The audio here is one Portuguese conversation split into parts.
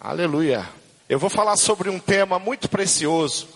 Aleluia. Eu vou falar sobre um tema muito precioso,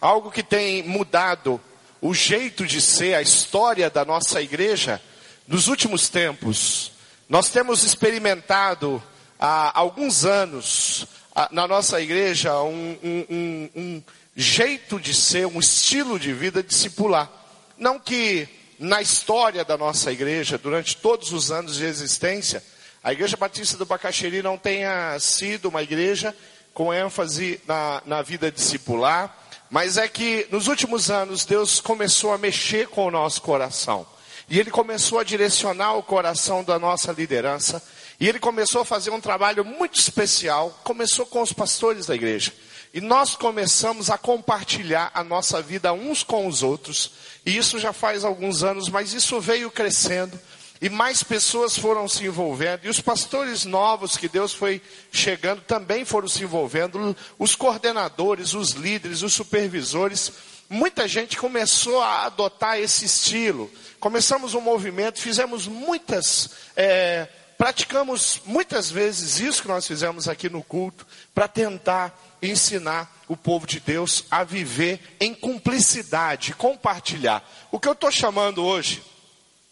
algo que tem mudado o jeito de ser, a história da nossa igreja nos últimos tempos. Nós temos experimentado há alguns anos na nossa igreja um, um, um, um jeito de ser, um estilo de vida discipular. Não que na história da nossa igreja, durante todos os anos de existência, a Igreja Batista do Bacaxeri não tenha sido uma igreja com ênfase na, na vida discipular, mas é que nos últimos anos Deus começou a mexer com o nosso coração. E Ele começou a direcionar o coração da nossa liderança. E Ele começou a fazer um trabalho muito especial. Começou com os pastores da igreja. E nós começamos a compartilhar a nossa vida uns com os outros. E isso já faz alguns anos, mas isso veio crescendo. E mais pessoas foram se envolvendo. E os pastores novos que Deus foi chegando também foram se envolvendo. Os coordenadores, os líderes, os supervisores. Muita gente começou a adotar esse estilo. Começamos um movimento, fizemos muitas. É, praticamos muitas vezes isso que nós fizemos aqui no culto, para tentar ensinar o povo de Deus a viver em cumplicidade, compartilhar. O que eu estou chamando hoje,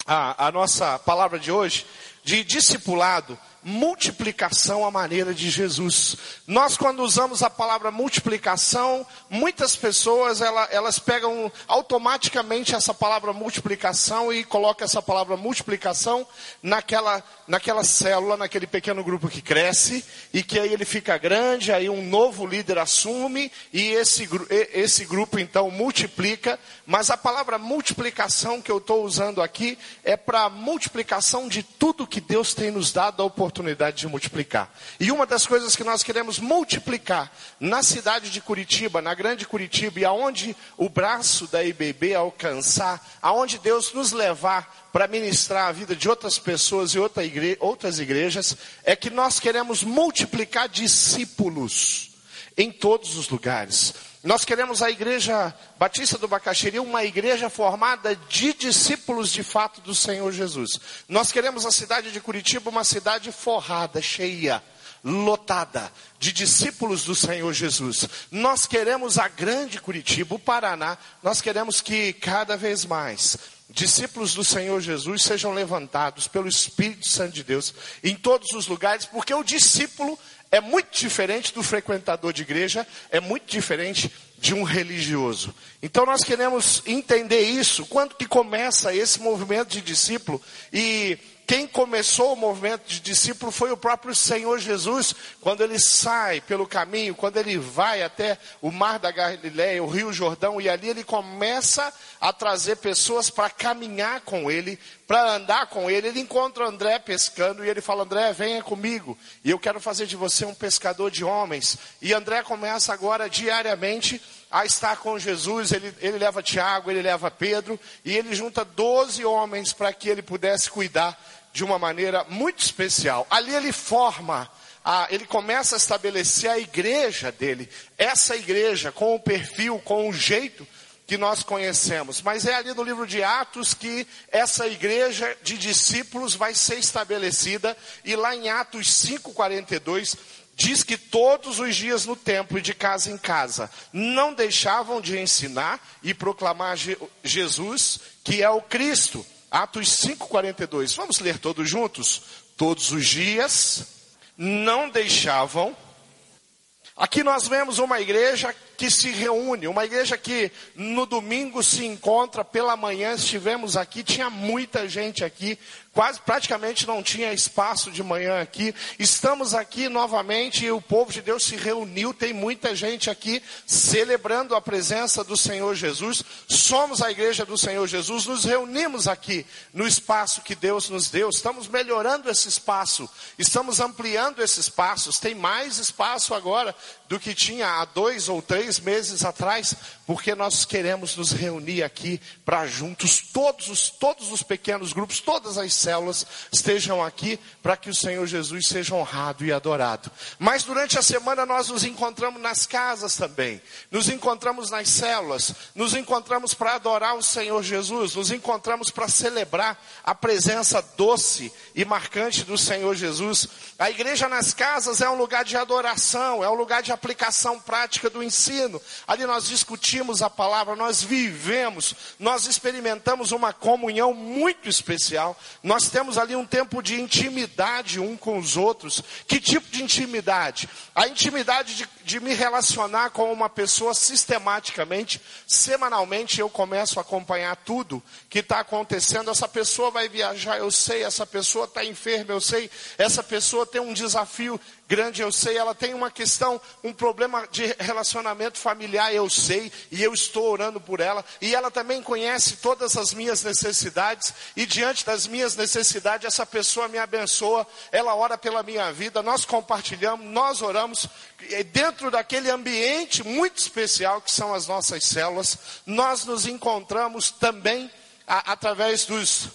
a, a nossa palavra de hoje, de discipulado, multiplicação à maneira de Jesus. Nós, quando usamos a palavra multiplicação, muitas pessoas elas, elas pegam automaticamente essa palavra multiplicação e colocam essa palavra multiplicação naquela, naquela célula, naquele pequeno grupo que cresce e que aí ele fica grande, aí um novo líder assume e esse, esse grupo então multiplica. Mas a palavra multiplicação que eu estou usando aqui é para multiplicação de tudo que Deus tem nos dado a oportunidade oportunidade de multiplicar. E uma das coisas que nós queremos multiplicar na cidade de Curitiba, na grande Curitiba, e aonde o braço da IBB alcançar, aonde Deus nos levar para ministrar a vida de outras pessoas e outra igre outras igrejas, é que nós queremos multiplicar discípulos em todos os lugares. Nós queremos a igreja Batista do Bacaxiri, uma igreja formada de discípulos de fato do Senhor Jesus. Nós queremos a cidade de Curitiba uma cidade forrada, cheia, lotada de discípulos do Senhor Jesus. Nós queremos a grande Curitiba, o Paraná, nós queremos que cada vez mais discípulos do Senhor Jesus sejam levantados pelo Espírito Santo de Deus em todos os lugares, porque o discípulo é muito diferente do frequentador de igreja, é muito diferente de um religioso. Então nós queremos entender isso, quando que começa esse movimento de discípulo e quem começou o movimento de discípulo foi o próprio Senhor Jesus, quando ele sai pelo caminho, quando ele vai até o mar da Galileia, o Rio Jordão, e ali ele começa a trazer pessoas para caminhar com ele, para andar com ele. Ele encontra André pescando e ele fala: André, venha comigo, e eu quero fazer de você um pescador de homens. E André começa agora diariamente a estar com Jesus, ele, ele leva Tiago, ele leva Pedro, e ele junta 12 homens para que ele pudesse cuidar de uma maneira muito especial. Ali ele forma, a, ele começa a estabelecer a igreja dele, essa igreja com o perfil, com o jeito que nós conhecemos. Mas é ali no livro de Atos que essa igreja de discípulos vai ser estabelecida, e lá em Atos 5,42 diz que todos os dias no templo e de casa em casa não deixavam de ensinar e proclamar Jesus, que é o Cristo. Atos 5:42. Vamos ler todos juntos? Todos os dias não deixavam. Aqui nós vemos uma igreja que se reúne, uma igreja que no domingo se encontra pela manhã, estivemos aqui, tinha muita gente aqui, quase praticamente não tinha espaço de manhã aqui. Estamos aqui novamente e o povo de Deus se reuniu, tem muita gente aqui celebrando a presença do Senhor Jesus. Somos a igreja do Senhor Jesus, nos reunimos aqui no espaço que Deus nos deu. Estamos melhorando esse espaço, estamos ampliando esses espaços. Tem mais espaço agora do que tinha há dois ou três meses atrás, porque nós queremos nos reunir aqui para juntos todos os todos os pequenos grupos, todas as células estejam aqui para que o Senhor Jesus seja honrado e adorado. Mas durante a semana nós nos encontramos nas casas também, nos encontramos nas células, nos encontramos para adorar o Senhor Jesus, nos encontramos para celebrar a presença doce e marcante do Senhor Jesus. A igreja nas casas é um lugar de adoração, é um lugar de aplicação prática do ensino. Ali nós discutimos a palavra, nós vivemos, nós experimentamos uma comunhão muito especial. Nós temos ali um tempo de intimidade um com os outros. Que tipo de intimidade? A intimidade de, de me relacionar com uma pessoa sistematicamente, semanalmente eu começo a acompanhar tudo que está acontecendo. Essa pessoa vai viajar, eu sei, essa pessoa está enferma, eu sei, essa pessoa tem um desafio grande, eu sei, ela tem uma questão, um problema de relacionamento familiar, eu sei, e eu estou orando por ela, e ela também conhece todas as minhas necessidades, e diante das minhas necessidades, essa pessoa me abençoa, ela ora pela minha vida, nós compartilhamos, nós oramos, dentro daquele ambiente muito especial que são as nossas células, nós nos encontramos também a, através dos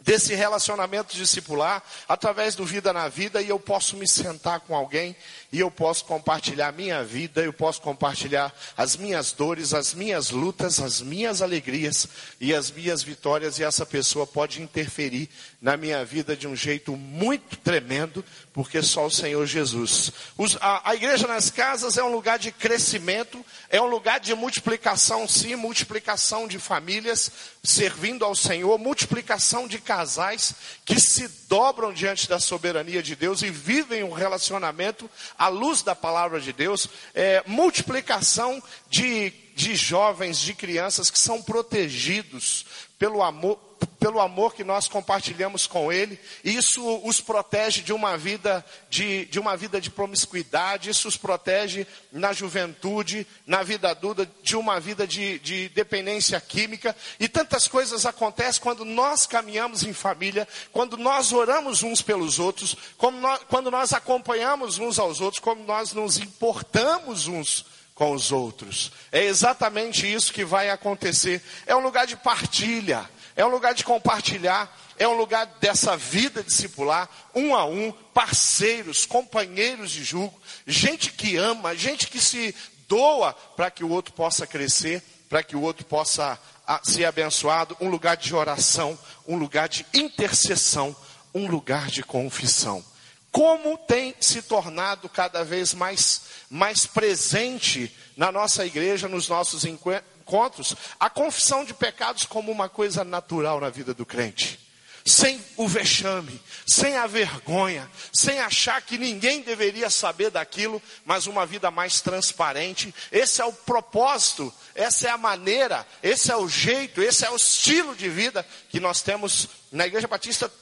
desse relacionamento discipular, através do Vida na Vida, e eu posso me sentar com alguém, e eu posso compartilhar a minha vida, eu posso compartilhar as minhas dores, as minhas lutas, as minhas alegrias e as minhas vitórias, e essa pessoa pode interferir na minha vida de um jeito muito tremendo, porque só o Senhor Jesus. Os, a, a igreja nas casas é um lugar de crescimento, é um lugar de multiplicação, sim, multiplicação de famílias servindo ao Senhor, multiplicação de casais que se dobram diante da soberania de Deus e vivem um relacionamento à luz da palavra de Deus, é, multiplicação de, de jovens, de crianças que são protegidos pelo amor, pelo amor que nós compartilhamos com Ele, isso os protege de uma vida de, de uma vida de promiscuidade, isso os protege na juventude, na vida adulta, de uma vida de, de dependência química, e tantas coisas acontecem quando nós caminhamos em família, quando nós oramos uns pelos outros, nós, quando nós acompanhamos uns aos outros, como nós nos importamos uns com os outros. É exatamente isso que vai acontecer. É um lugar de partilha é um lugar de compartilhar, é um lugar dessa vida discipular, um a um, parceiros, companheiros de julgo, gente que ama, gente que se doa para que o outro possa crescer, para que o outro possa ah, ser abençoado, um lugar de oração, um lugar de intercessão, um lugar de confissão. Como tem se tornado cada vez mais, mais presente na nossa igreja, nos nossos encontros, a confissão de pecados como uma coisa natural na vida do crente. Sem o vexame, sem a vergonha, sem achar que ninguém deveria saber daquilo, mas uma vida mais transparente. Esse é o propósito, essa é a maneira, esse é o jeito, esse é o estilo de vida que nós temos na Igreja Batista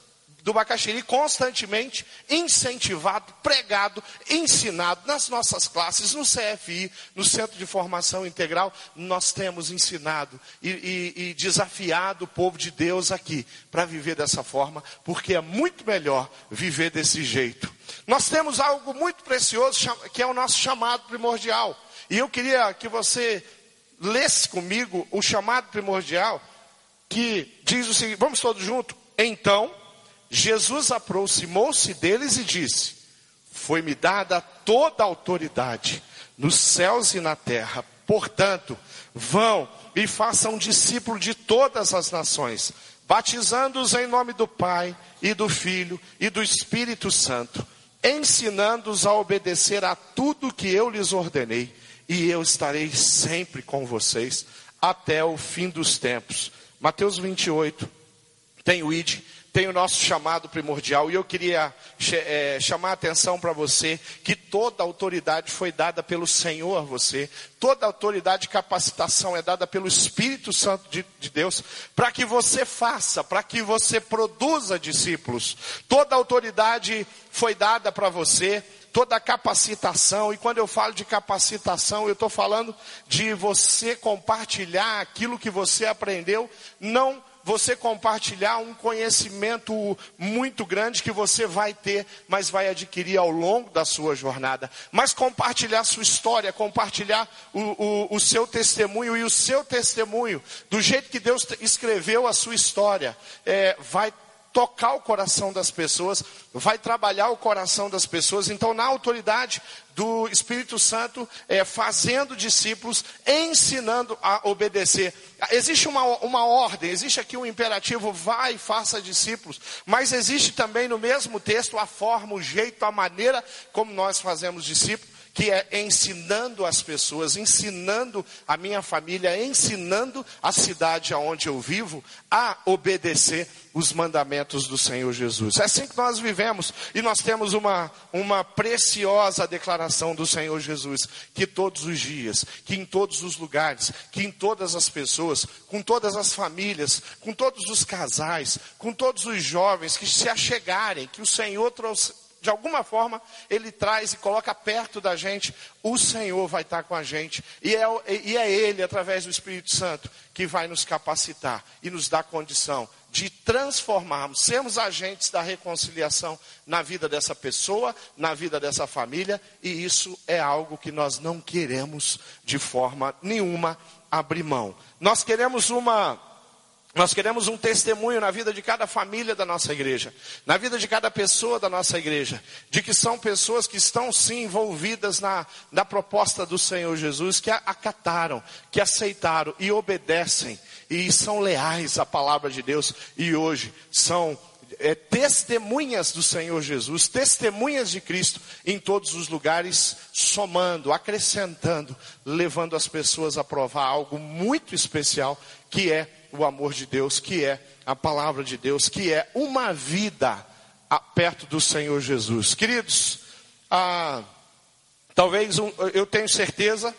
do Bacaxiri constantemente incentivado, pregado, ensinado nas nossas classes, no CFI, no Centro de Formação Integral, nós temos ensinado e, e, e desafiado o povo de Deus aqui para viver dessa forma, porque é muito melhor viver desse jeito. Nós temos algo muito precioso que é o nosso chamado primordial. E eu queria que você lesse comigo o chamado primordial, que diz o seguinte: vamos todos juntos? Então, Jesus aproximou-se deles e disse: Foi-me dada toda a autoridade nos céus e na terra. Portanto, vão e façam discípulo de todas as nações, batizando-os em nome do Pai e do Filho e do Espírito Santo, ensinando-os a obedecer a tudo que eu lhes ordenei, e eu estarei sempre com vocês até o fim dos tempos. Mateus 28, tem o id tem o nosso chamado primordial. E eu queria é, chamar a atenção para você que toda autoridade foi dada pelo Senhor a você. Toda autoridade e capacitação é dada pelo Espírito Santo de, de Deus para que você faça, para que você produza discípulos. Toda autoridade foi dada para você toda capacitação, e quando eu falo de capacitação, eu estou falando de você compartilhar aquilo que você aprendeu, não você compartilhar um conhecimento muito grande que você vai ter, mas vai adquirir ao longo da sua jornada. Mas compartilhar sua história, compartilhar o, o, o seu testemunho e o seu testemunho, do jeito que Deus escreveu a sua história, é, vai tocar o coração das pessoas, vai trabalhar o coração das pessoas. Então, na autoridade do Espírito Santo, é, fazendo discípulos, ensinando a obedecer. Existe uma, uma ordem, existe aqui um imperativo, vai e faça discípulos. Mas existe também no mesmo texto a forma, o jeito, a maneira como nós fazemos discípulos que é ensinando as pessoas, ensinando a minha família, ensinando a cidade aonde eu vivo a obedecer os mandamentos do Senhor Jesus. É assim que nós vivemos e nós temos uma, uma preciosa declaração do Senhor Jesus, que todos os dias, que em todos os lugares, que em todas as pessoas, com todas as famílias, com todos os casais, com todos os jovens que se achegarem, que o Senhor trouxe de alguma forma, Ele traz e coloca perto da gente, o Senhor vai estar com a gente. E é, e é Ele, através do Espírito Santo, que vai nos capacitar e nos dar condição de transformarmos, sermos agentes da reconciliação na vida dessa pessoa, na vida dessa família, e isso é algo que nós não queremos de forma nenhuma abrir mão. Nós queremos uma nós queremos um testemunho na vida de cada família da nossa igreja, na vida de cada pessoa da nossa igreja, de que são pessoas que estão sim envolvidas na, na proposta do Senhor Jesus, que acataram, que aceitaram e obedecem e são leais à palavra de Deus e hoje são é, testemunhas do Senhor Jesus, testemunhas de Cristo em todos os lugares, somando, acrescentando, levando as pessoas a provar algo muito especial que é o amor de Deus, que é a palavra de Deus, que é uma vida perto do Senhor Jesus. Queridos, ah, talvez um, eu tenho certeza,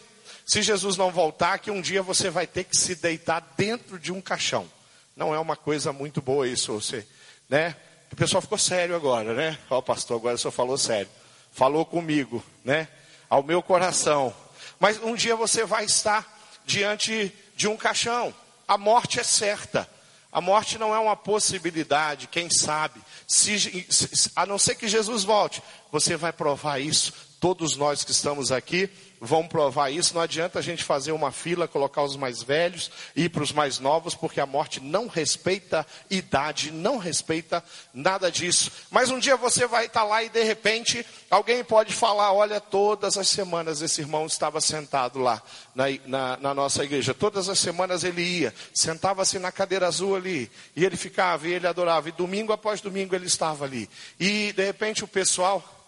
se Jesus não voltar, que um dia você vai ter que se deitar dentro de um caixão. Não é uma coisa muito boa isso, você, né? O pessoal ficou sério agora, né? Ó, oh, pastor, agora o senhor falou sério. Falou comigo, né? Ao meu coração. Mas um dia você vai estar diante de um caixão. A morte é certa. A morte não é uma possibilidade, quem sabe. Se, a não ser que Jesus volte, você vai provar isso. Todos nós que estamos aqui vão provar isso. Não adianta a gente fazer uma fila, colocar os mais velhos e ir para os mais novos, porque a morte não respeita idade, não respeita nada disso. Mas um dia você vai estar lá e de repente alguém pode falar: olha, todas as semanas esse irmão estava sentado lá na, na, na nossa igreja. Todas as semanas ele ia, sentava-se na cadeira azul ali, e ele ficava, e ele adorava, e domingo após domingo ele estava ali. E de repente o pessoal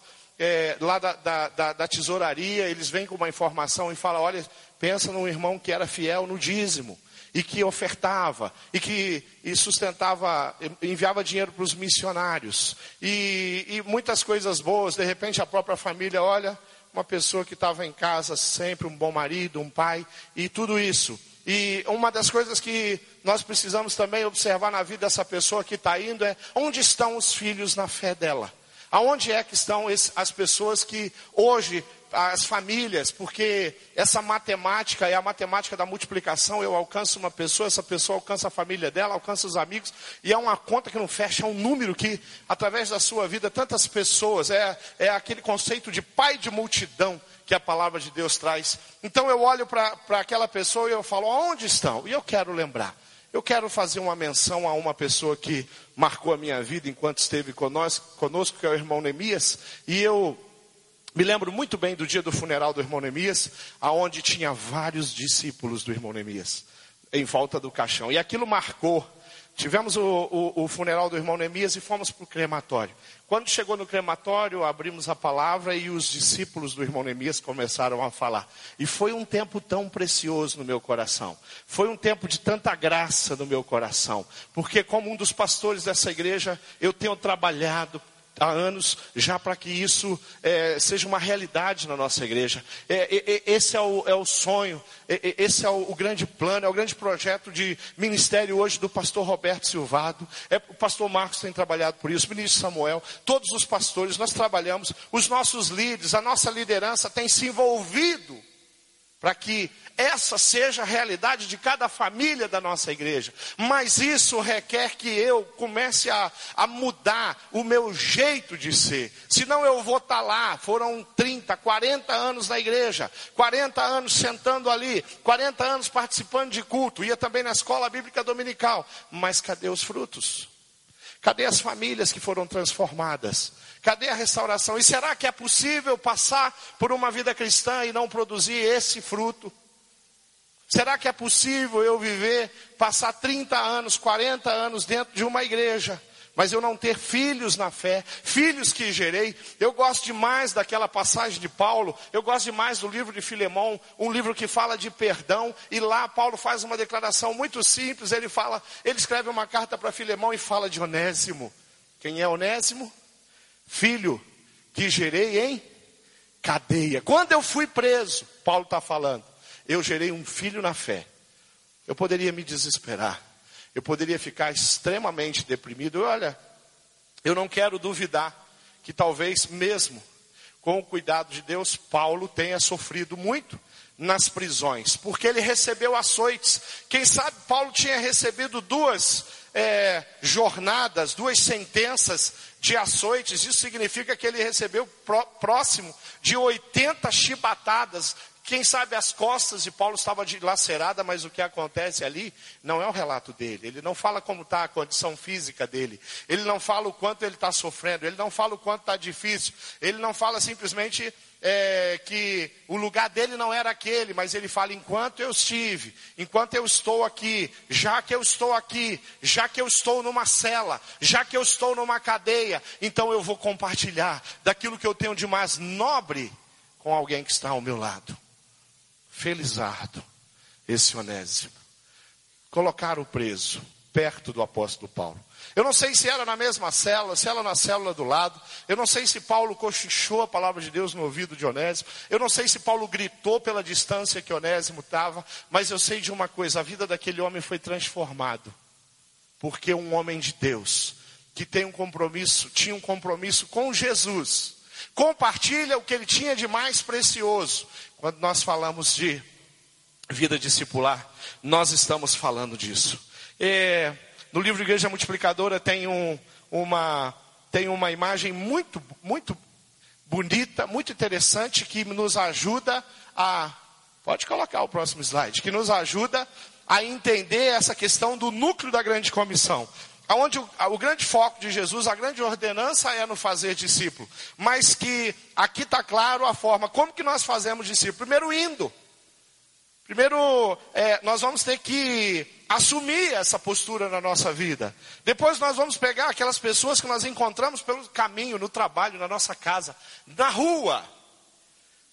é, lá da, da, da, da, tesouraria, eles vêm com uma informação e falam: olha, pensa num irmão que era fiel no dízimo, e que ofertava, e que e sustentava, enviava dinheiro para os missionários, e, e muitas coisas boas. De repente, a própria família olha, uma pessoa que estava em casa sempre, um bom marido, um pai, e tudo isso. E uma das coisas que nós precisamos também observar na vida dessa pessoa que está indo é onde estão os filhos na fé dela. Aonde é que estão as pessoas que hoje, as famílias, porque essa matemática é a matemática da multiplicação, eu alcanço uma pessoa, essa pessoa alcança a família dela, alcança os amigos, e é uma conta que não fecha, é um número que, através da sua vida, tantas pessoas, é, é aquele conceito de pai de multidão que a palavra de Deus traz. Então eu olho para aquela pessoa e eu falo, aonde estão? E eu quero lembrar. Eu quero fazer uma menção a uma pessoa que marcou a minha vida enquanto esteve conosco, que é o irmão Neemias, e eu me lembro muito bem do dia do funeral do irmão Neemias, aonde tinha vários discípulos do irmão Neemias em volta do caixão. E aquilo marcou Tivemos o, o, o, funeral do irmão Neemias e fomos para o crematório. Quando chegou no crematório, abrimos a palavra e os discípulos do irmão Neemias começaram a falar. E foi um tempo tão precioso no meu coração. Foi um tempo de tanta graça no meu coração. Porque, como um dos pastores dessa igreja, eu tenho trabalhado há anos já para que isso é, seja uma realidade na nossa igreja. É, é, esse é o, é o sonho, esse é o, o, grande plano, é o grande projeto de ministério hoje do pastor Roberto Silvado. É, o pastor Marcos tem trabalhado por isso, o ministro Samuel, todos os pastores, nós trabalhamos, os nossos líderes, a nossa liderança tem se envolvido para que essa seja a realidade de cada família da nossa igreja. Mas isso requer que eu comece a, a mudar o meu jeito de ser. Senão eu vou estar tá lá. Foram 30, 40 anos na igreja, 40 anos sentando ali, 40 anos participando de culto, ia também na escola bíblica dominical. Mas cadê os frutos? Cadê as famílias que foram transformadas? Cadê a restauração? E será que é possível passar por uma vida cristã e não produzir esse fruto? Será que é possível eu viver, passar 30 anos, 40 anos dentro de uma igreja, mas eu não ter filhos na fé, filhos que gerei? Eu gosto demais daquela passagem de Paulo, eu gosto demais do livro de Filemão, um livro que fala de perdão, e lá Paulo faz uma declaração muito simples, ele fala, ele escreve uma carta para Filemão e fala de Onésimo. Quem é Onésimo? Filho que gerei em cadeia. Quando eu fui preso, Paulo está falando, eu gerei um filho na fé. Eu poderia me desesperar. Eu poderia ficar extremamente deprimido. Olha, eu não quero duvidar que talvez mesmo com o cuidado de Deus, Paulo tenha sofrido muito nas prisões, porque ele recebeu açoites. Quem sabe Paulo tinha recebido duas é, jornadas, duas sentenças de açoites. Isso significa que ele recebeu próximo de 80 chibatadas quem sabe as costas de Paulo estavam dilaceradas, mas o que acontece ali não é o relato dele. Ele não fala como está a condição física dele. Ele não fala o quanto ele está sofrendo. Ele não fala o quanto está difícil. Ele não fala simplesmente é, que o lugar dele não era aquele, mas ele fala: enquanto eu estive, enquanto eu estou aqui, já que eu estou aqui, já que eu estou numa cela, já que eu estou numa cadeia, então eu vou compartilhar daquilo que eu tenho de mais nobre com alguém que está ao meu lado felizardo esse Onésimo. Colocaram o preso perto do apóstolo Paulo. Eu não sei se era na mesma célula, se era na célula do lado. Eu não sei se Paulo cochichou a palavra de Deus no ouvido de Onésimo. Eu não sei se Paulo gritou pela distância que Onésimo estava. Mas eu sei de uma coisa: a vida daquele homem foi transformado. Porque um homem de Deus, que tem um compromisso, tinha um compromisso com Jesus, compartilha o que ele tinha de mais precioso, quando nós falamos de vida discipular, nós estamos falando disso. É, no livro Igreja Multiplicadora tem, um, uma, tem uma imagem muito, muito bonita, muito interessante, que nos ajuda a. Pode colocar o próximo slide, que nos ajuda a entender essa questão do núcleo da grande comissão. Onde o, o, grande foco de Jesus, a grande ordenança é no fazer discípulo. Mas que aqui está claro a forma, como que nós fazemos discípulo? Primeiro indo. Primeiro, é, nós vamos ter que assumir essa postura na nossa vida. Depois nós vamos pegar aquelas pessoas que nós encontramos pelo caminho, no trabalho, na nossa casa, na rua.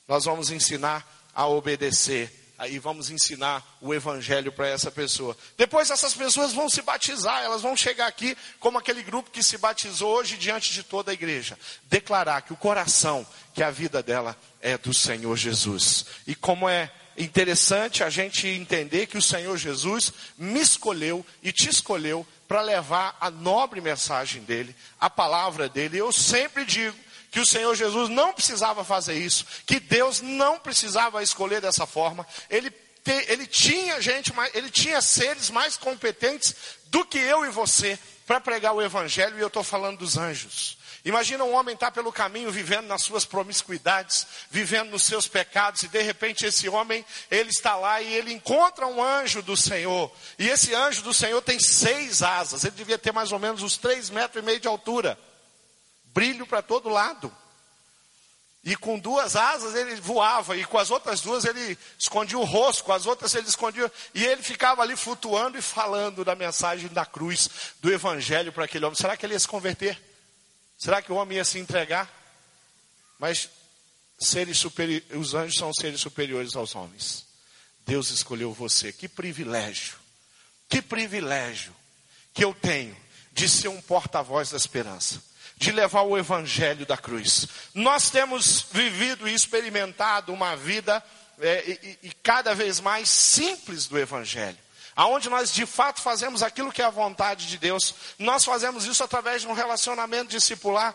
Nós vamos ensinar a obedecer aí vamos ensinar o evangelho para essa pessoa. Depois essas pessoas vão se batizar, elas vão chegar aqui como aquele grupo que se batizou hoje diante de toda a igreja, declarar que o coração, que a vida dela é do Senhor Jesus. E como é interessante a gente entender que o Senhor Jesus me escolheu e te escolheu para levar a nobre mensagem dele, a palavra dele. Eu sempre digo que o Senhor Jesus não precisava fazer isso, que Deus não precisava escolher dessa forma. Ele, te, ele tinha gente, ele tinha seres mais competentes do que eu e você para pregar o evangelho, e eu estou falando dos anjos. Imagina um homem estar tá pelo caminho vivendo nas suas promiscuidades, vivendo nos seus pecados, e de repente esse homem, ele está lá e ele encontra um anjo do Senhor. E esse anjo do Senhor tem seis asas, ele devia ter mais ou menos uns três metros e meio de altura brilho para todo lado. E com duas asas ele voava, e com as outras duas ele escondia o rosto, com as outras ele escondia. E ele ficava ali flutuando e falando da mensagem da cruz, do evangelho para aquele homem. Será que ele ia se converter? Será que o homem ia se entregar? Mas seres superi... os anjos são seres superiores aos homens. Deus escolheu você. Que privilégio, que privilégio que eu tenho de ser um porta-voz da esperança de levar o evangelho da cruz. Nós temos vivido e experimentado uma vida é, e, e cada vez mais simples do evangelho aonde nós de fato fazemos aquilo que é a vontade de Deus. Nós fazemos isso através de um relacionamento discipular.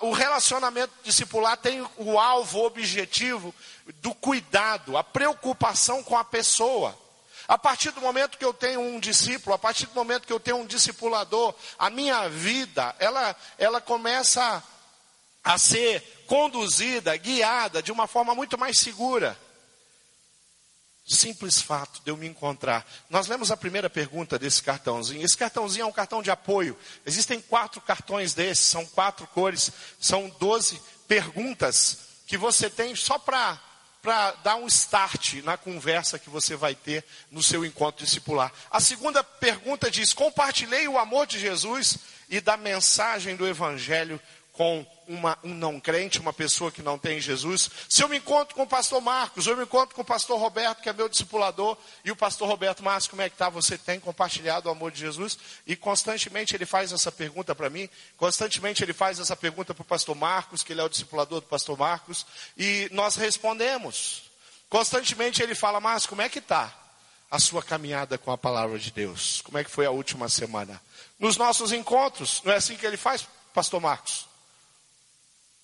O relacionamento discipular tem o alvo, o objetivo do cuidado, a preocupação com a pessoa. A partir do momento que eu tenho um discípulo, a partir do momento que eu tenho um discipulador, a minha vida, ela, ela começa a ser conduzida, guiada de uma forma muito mais segura. Simples fato de eu me encontrar. Nós lemos a primeira pergunta desse cartãozinho. Esse cartãozinho é um cartão de apoio. Existem quatro cartões desses, são quatro cores, são doze perguntas que você tem só para para dar um start na conversa que você vai ter no seu encontro discipular. A segunda pergunta diz: compartilhei o amor de Jesus e da mensagem do Evangelho com uma, um não crente, uma pessoa que não tem Jesus. Se eu me encontro com o pastor Marcos, eu me encontro com o pastor Roberto, que é meu discipulador, e o pastor Roberto Marcos, como é que está? Você tem compartilhado o amor de Jesus? E constantemente ele faz essa pergunta para mim, constantemente ele faz essa pergunta para o pastor Marcos, que ele é o discipulador do pastor Marcos, e nós respondemos. Constantemente ele fala, Marcos, como é que está a sua caminhada com a palavra de Deus? Como é que foi a última semana? Nos nossos encontros, não é assim que ele faz, pastor Marcos?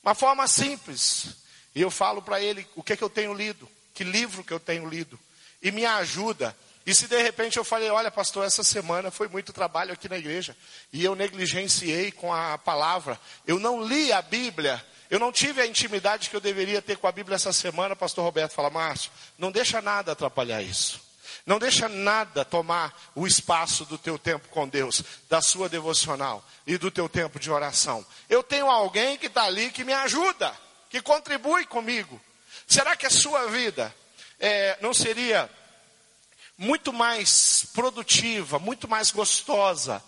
Uma forma simples. E eu falo para ele o que, é que eu tenho lido, que livro que eu tenho lido. E me ajuda. E se de repente eu falei, olha pastor, essa semana foi muito trabalho aqui na igreja. E eu negligenciei com a palavra. Eu não li a Bíblia. Eu não tive a intimidade que eu deveria ter com a Bíblia essa semana. Pastor Roberto fala, Márcio, não deixa nada atrapalhar isso. Não deixa nada tomar o espaço do teu tempo com Deus, da sua devocional e do teu tempo de oração. Eu tenho alguém que está ali que me ajuda, que contribui comigo. Será que a sua vida é, não seria muito mais produtiva, muito mais gostosa,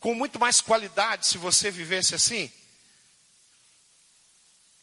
com muito mais qualidade se você vivesse assim?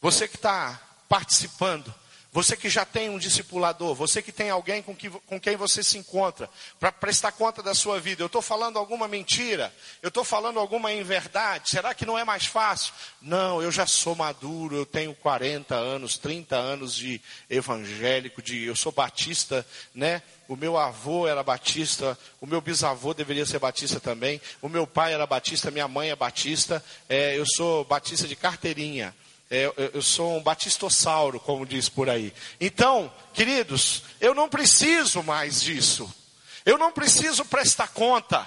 Você que está participando você que já tem um discipulador, você que tem alguém com, que, com quem você se encontra, para prestar conta da sua vida. Eu estou falando alguma mentira? Eu estou falando alguma inverdade? Será que não é mais fácil? Não, eu já sou maduro, eu tenho 40 anos, 30 anos de evangélico, de, eu sou batista, né? O meu avô era batista, o meu bisavô deveria ser batista também, o meu pai era batista, minha mãe é batista, é, eu sou batista de carteirinha. É, eu sou um batistossauro, como diz por aí. Então, queridos, eu não preciso mais disso. Eu não preciso prestar conta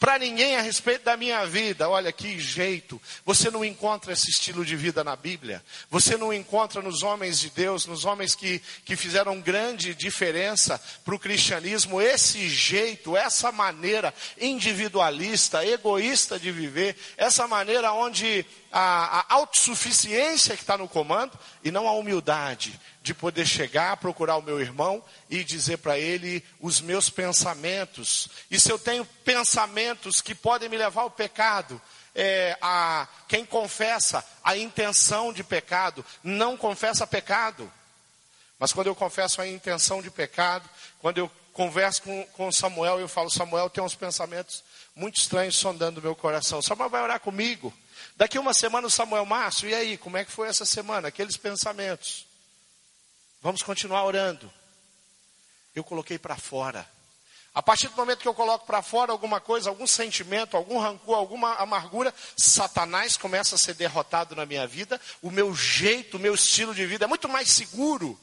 para ninguém a respeito da minha vida. Olha que jeito. Você não encontra esse estilo de vida na Bíblia. Você não encontra nos homens de Deus, nos homens que, que fizeram grande diferença para o cristianismo, esse jeito, essa maneira individualista, egoísta de viver, essa maneira onde a, a autossuficiência que está no comando e não a humildade de poder chegar, procurar o meu irmão e dizer para ele os meus pensamentos. E se eu tenho pensamentos que podem me levar ao pecado, é, a, quem confessa a intenção de pecado não confessa pecado. Mas quando eu confesso a intenção de pecado, quando eu converso com, com Samuel, eu falo, Samuel tem uns pensamentos muito estranhos sondando meu coração. Samuel vai orar comigo. Daqui uma semana o Samuel Márcio, e aí, como é que foi essa semana? Aqueles pensamentos. Vamos continuar orando. Eu coloquei para fora. A partir do momento que eu coloco para fora alguma coisa, algum sentimento, algum rancor, alguma amargura, Satanás começa a ser derrotado na minha vida. O meu jeito, o meu estilo de vida é muito mais seguro.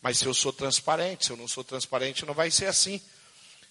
Mas se eu sou transparente, se eu não sou transparente, não vai ser assim.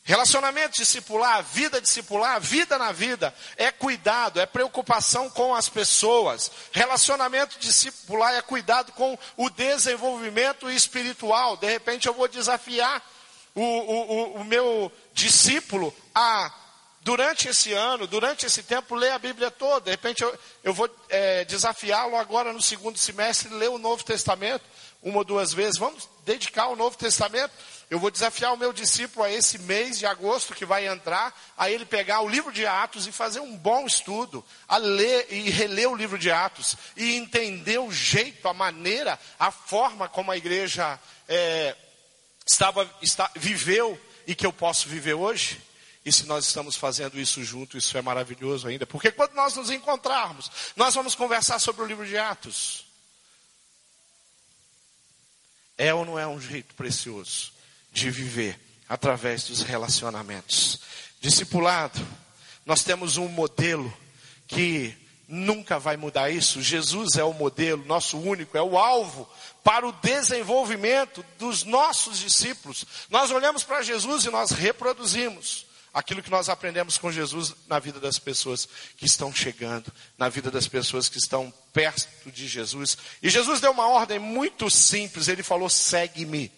Relacionamento discipular, vida discipular, vida na vida, é cuidado, é preocupação com as pessoas. Relacionamento discipular é cuidado com o desenvolvimento espiritual. De repente eu vou desafiar o, o, o meu discípulo a, durante esse ano, durante esse tempo, ler a Bíblia toda. De repente eu, eu vou é, desafiá-lo agora no segundo semestre, ler o Novo Testamento uma ou duas vezes. Vamos dedicar ao Novo Testamento eu vou desafiar o meu discípulo a esse mês de agosto que vai entrar, a ele pegar o livro de Atos e fazer um bom estudo, a ler e reler o livro de Atos e entender o jeito, a maneira, a forma como a igreja é, estava, está, viveu e que eu posso viver hoje. E se nós estamos fazendo isso junto, isso é maravilhoso ainda. Porque quando nós nos encontrarmos, nós vamos conversar sobre o livro de Atos. É ou não é um jeito precioso? de viver através dos relacionamentos. Discipulado, nós temos um modelo que nunca vai mudar isso. Jesus é o modelo, nosso único, é o alvo para o desenvolvimento dos nossos discípulos. Nós olhamos para Jesus e nós reproduzimos aquilo que nós aprendemos com Jesus na vida das pessoas que estão chegando, na vida das pessoas que estão perto de Jesus. E Jesus deu uma ordem muito simples, ele falou: segue-me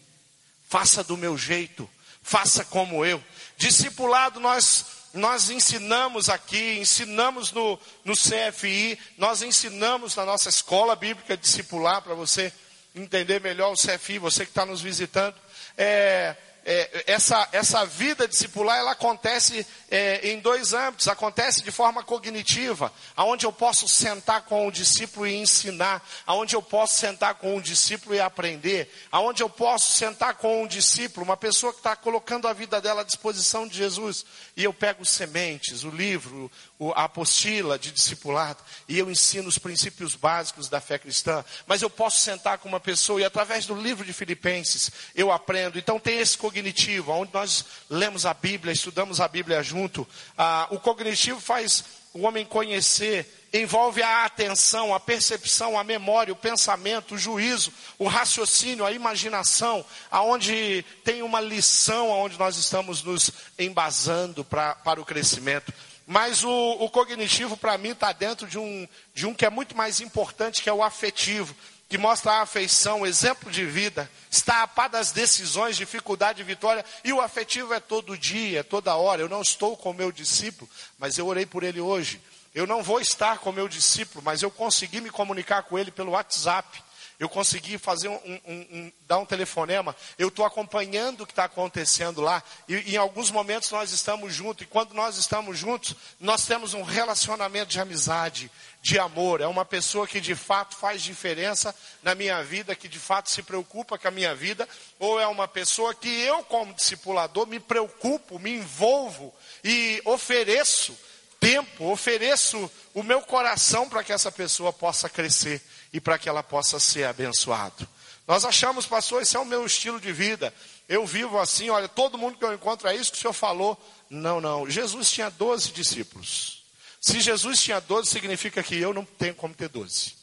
faça do meu jeito, faça como eu. Discipulado, nós, nós ensinamos aqui, ensinamos no, no CFI, nós ensinamos na nossa escola bíblica discipular, para você entender melhor o CFI, você que está nos visitando. É, é, essa, essa vida discipular ela acontece é, em dois âmbitos. Acontece de forma cognitiva, aonde eu posso sentar com o discípulo e ensinar, aonde eu posso sentar com o discípulo e aprender, aonde eu posso sentar com um discípulo, uma pessoa que está colocando a vida dela à disposição de Jesus, e eu pego sementes, o livro, a apostila de discipulado e eu ensino os princípios básicos da fé cristã, mas eu posso sentar com uma pessoa e através do livro de Filipenses eu aprendo. Então tem esse cognitivo, onde nós lemos a Bíblia, estudamos a Bíblia junto. Ah, o cognitivo faz o homem conhecer, envolve a atenção, a percepção, a memória, o pensamento, o juízo, o raciocínio, a imaginação, aonde tem uma lição, aonde nós estamos nos embasando pra, para o crescimento. Mas o, o cognitivo, para mim, está dentro de um, de um que é muito mais importante, que é o afetivo, que mostra a afeição, exemplo de vida, está a par das decisões, dificuldade e vitória, e o afetivo é todo dia, é toda hora. Eu não estou com o meu discípulo, mas eu orei por ele hoje. Eu não vou estar com o meu discípulo, mas eu consegui me comunicar com ele pelo WhatsApp eu consegui fazer um, um, um dar um telefonema, eu estou acompanhando o que está acontecendo lá, e, e, em alguns momentos nós estamos juntos, e quando nós estamos juntos, nós temos um relacionamento de amizade, de amor, é uma pessoa que de fato faz diferença na minha vida, que de fato se preocupa com a minha vida, ou é uma pessoa que eu, como discipulador, me preocupo, me envolvo e ofereço tempo, ofereço o meu coração para que essa pessoa possa crescer e para que ela possa ser abençoada. Nós achamos, pastor, esse é o meu estilo de vida. Eu vivo assim, olha, todo mundo que eu encontro é isso que o senhor falou. Não, não. Jesus tinha 12 discípulos. Se Jesus tinha 12, significa que eu não tenho como ter 12.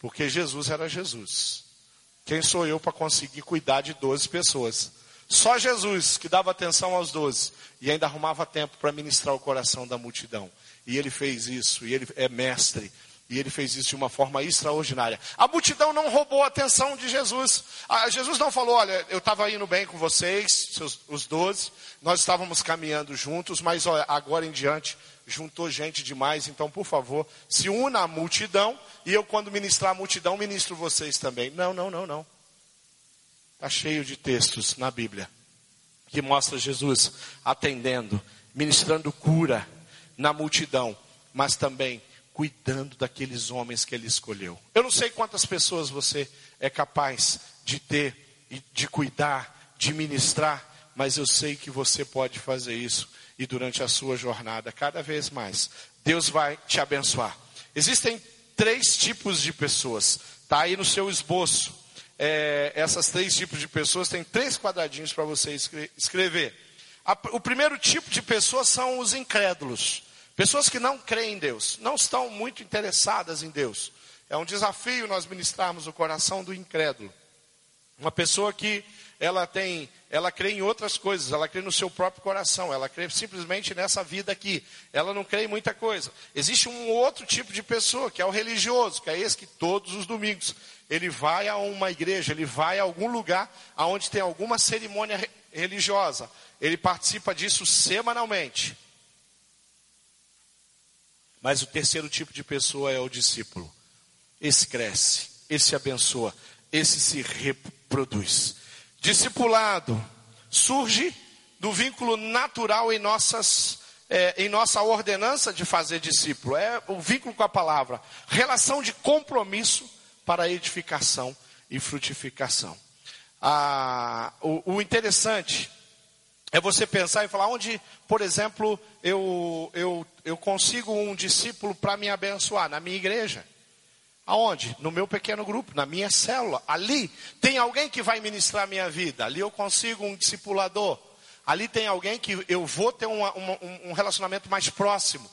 Porque Jesus era Jesus. Quem sou eu para conseguir cuidar de 12 pessoas? Só Jesus que dava atenção aos 12 e ainda arrumava tempo para ministrar o coração da multidão. E ele fez isso, e ele é mestre e ele fez isso de uma forma extraordinária. A multidão não roubou a atenção de Jesus. Ah, Jesus não falou: Olha, eu estava indo bem com vocês, seus, os doze, nós estávamos caminhando juntos, mas olha, agora em diante juntou gente demais, então por favor, se una à multidão, e eu, quando ministrar a multidão, ministro vocês também. Não, não, não, não. Está cheio de textos na Bíblia que mostra Jesus atendendo, ministrando cura na multidão, mas também cuidando daqueles homens que ele escolheu. Eu não sei quantas pessoas você é capaz de ter de cuidar, de ministrar, mas eu sei que você pode fazer isso e durante a sua jornada, cada vez mais, Deus vai te abençoar. Existem três tipos de pessoas, está aí no seu esboço. É, essas três tipos de pessoas tem três quadradinhos para você escrever. A, o primeiro tipo de pessoas são os incrédulos. Pessoas que não creem em Deus, não estão muito interessadas em Deus. É um desafio nós ministrarmos o coração do incrédulo. Uma pessoa que ela tem, ela crê em outras coisas, ela crê no seu próprio coração, ela crê simplesmente nessa vida aqui. Ela não crê em muita coisa. Existe um outro tipo de pessoa, que é o religioso, que é esse que todos os domingos ele vai a uma igreja, ele vai a algum lugar aonde tem alguma cerimônia religiosa. Ele participa disso semanalmente. Mas o terceiro tipo de pessoa é o discípulo. Esse cresce, esse abençoa, esse se reproduz. Discipulado surge do vínculo natural em nossas é, em nossa ordenança de fazer discípulo. É o vínculo com a palavra. Relação de compromisso para edificação e frutificação. Ah, o, o interessante é você pensar e falar onde, por exemplo, eu, eu, eu consigo um discípulo para me abençoar? Na minha igreja. Aonde? No meu pequeno grupo, na minha célula. Ali tem alguém que vai ministrar minha vida. Ali eu consigo um discipulador. Ali tem alguém que eu vou ter uma, uma, um relacionamento mais próximo.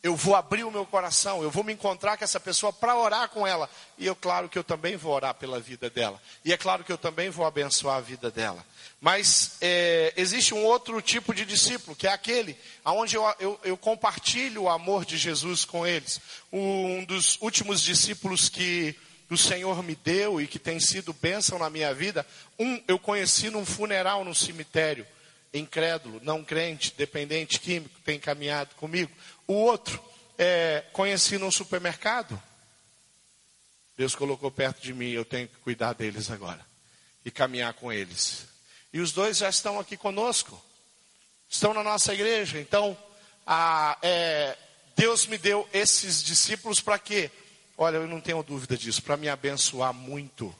Eu vou abrir o meu coração, eu vou me encontrar com essa pessoa para orar com ela. E eu, claro que eu também vou orar pela vida dela. E é claro que eu também vou abençoar a vida dela. Mas é, existe um outro tipo de discípulo, que é aquele onde eu, eu, eu, compartilho o amor de Jesus com eles. Um dos últimos discípulos que, o Senhor me deu e que tem sido bênção na minha vida. Um, eu conheci num funeral no cemitério, incrédulo, não crente, dependente químico, tem caminhado comigo. O outro, é, conheci num supermercado. Deus colocou perto de mim, eu tenho que cuidar deles agora e caminhar com eles. E os dois já estão aqui conosco, estão na nossa igreja. Então, a, é, Deus me deu esses discípulos para quê? Olha, eu não tenho dúvida disso, para me abençoar muito,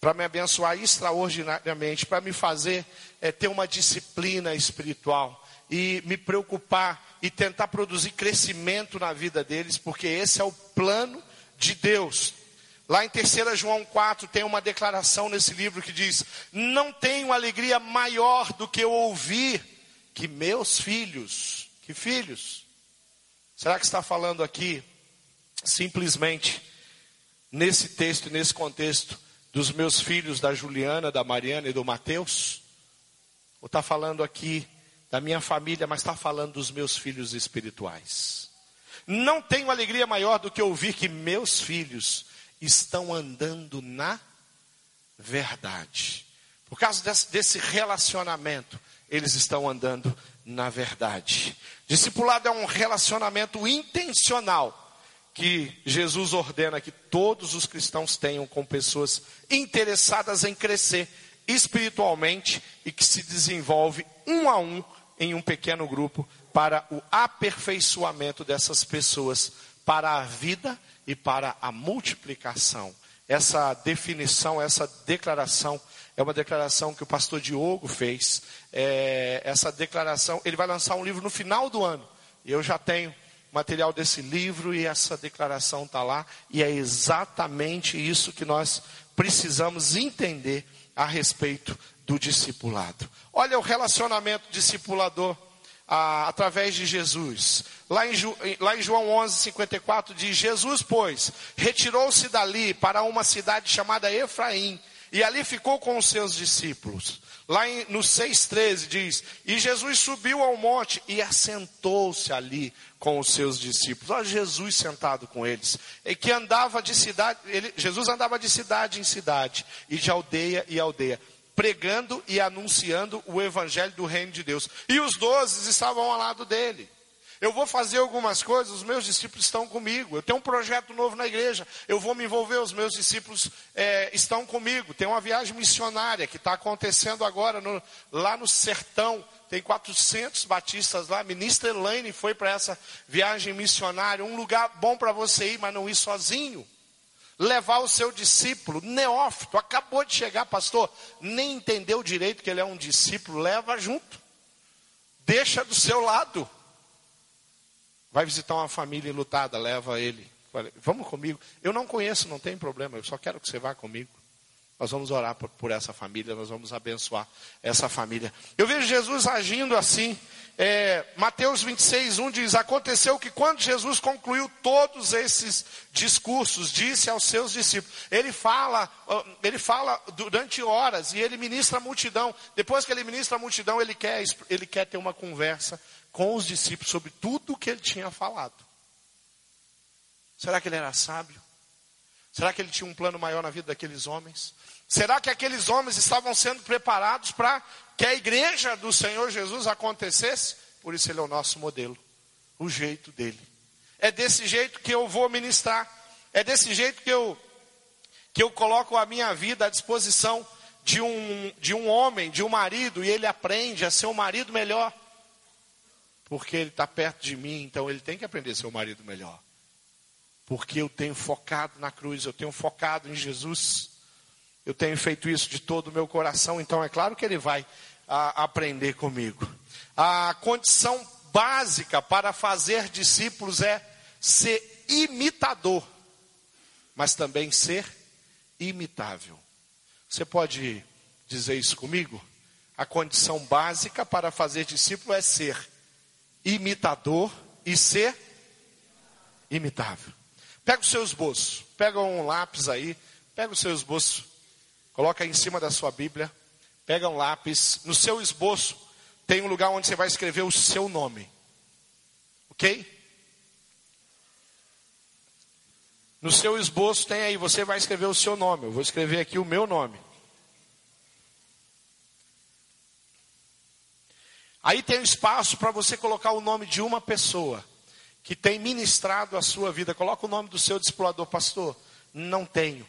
para me abençoar extraordinariamente, para me fazer é, ter uma disciplina espiritual e me preocupar e tentar produzir crescimento na vida deles, porque esse é o plano de Deus. Lá em 3 João 4 tem uma declaração nesse livro que diz: Não tenho alegria maior do que eu ouvir que meus filhos, que filhos? Será que está falando aqui simplesmente nesse texto, nesse contexto, dos meus filhos, da Juliana, da Mariana e do Mateus? Ou está falando aqui da minha família, mas está falando dos meus filhos espirituais? Não tenho alegria maior do que ouvir que meus filhos estão andando na verdade. Por causa desse, relacionamento, eles estão andando na verdade. Discipulado é um relacionamento intencional que Jesus ordena que todos os cristãos tenham com pessoas interessadas em crescer espiritualmente e que se desenvolve um a um em um pequeno grupo para o aperfeiçoamento dessas pessoas para a vida e para a multiplicação. Essa definição, essa declaração é uma declaração que o pastor Diogo fez. É, essa declaração, ele vai lançar um livro no final do ano. Eu já tenho material desse livro e essa declaração está lá, e é exatamente isso que nós precisamos entender a respeito do discipulado. Olha o relacionamento discipulador ah, através de Jesus. Lá em, lá em João 11, 54 diz: Jesus, pois, retirou-se dali para uma cidade chamada Efraim, e ali ficou com os seus discípulos. Lá em, no 6,13 diz: E Jesus subiu ao monte e assentou-se ali com os seus discípulos. Olha Jesus sentado com eles. E que andava de cidade, ele, Jesus andava de cidade em cidade, e de aldeia em aldeia, pregando e anunciando o evangelho do reino de Deus. E os doze estavam ao lado dele. Eu vou fazer algumas coisas, os meus discípulos estão comigo. Eu tenho um projeto novo na igreja, eu vou me envolver, os meus discípulos é, estão comigo. Tem uma viagem missionária que está acontecendo agora no, lá no sertão. Tem 400 batistas lá. A ministra Elaine foi para essa viagem missionária. Um lugar bom para você ir, mas não ir sozinho. Levar o seu discípulo, neófito, acabou de chegar, pastor, nem entendeu direito que ele é um discípulo, leva junto. Deixa do seu lado. Vai visitar uma família lutada, leva ele. Vamos comigo. Eu não conheço, não tem problema, eu só quero que você vá comigo. Nós vamos orar por, essa família, nós vamos abençoar essa família. Eu vejo Jesus agindo assim. É, Mateus 26, 1 diz: Aconteceu que quando Jesus concluiu todos esses discursos, disse aos seus discípulos, ele fala, ele fala durante horas e ele ministra a multidão. Depois que ele ministra a multidão, ele quer, ele quer ter uma conversa com os discípulos sobre tudo o que ele tinha falado. Será que ele era sábio? Será que ele tinha um plano maior na vida daqueles homens? Será que aqueles homens estavam sendo preparados para que a igreja do Senhor Jesus acontecesse? Por isso ele é o nosso modelo, o jeito dele. É desse jeito que eu vou ministrar. É desse jeito que eu que eu coloco a minha vida à disposição de um, de um homem, de um marido, e ele aprende a ser um marido melhor porque ele está perto de mim, então ele tem que aprender a ser o marido melhor. Porque eu tenho focado na cruz, eu tenho focado em Jesus, eu tenho feito isso de todo o meu coração, então é claro que ele vai a, aprender comigo. A condição básica para fazer discípulos é ser imitador, mas também ser imitável. Você pode dizer isso comigo? A condição básica para fazer discípulo é ser imitador e ser imitável. Pega o seu esboço, pega um lápis aí, pega o seu esboço, coloca aí em cima da sua Bíblia, pega um lápis, no seu esboço tem um lugar onde você vai escrever o seu nome. Ok? No seu esboço tem aí, você vai escrever o seu nome. Eu vou escrever aqui o meu nome. Aí tem um espaço para você colocar o nome de uma pessoa que tem ministrado a sua vida. Coloca o nome do seu discipulador, pastor. Não tenho.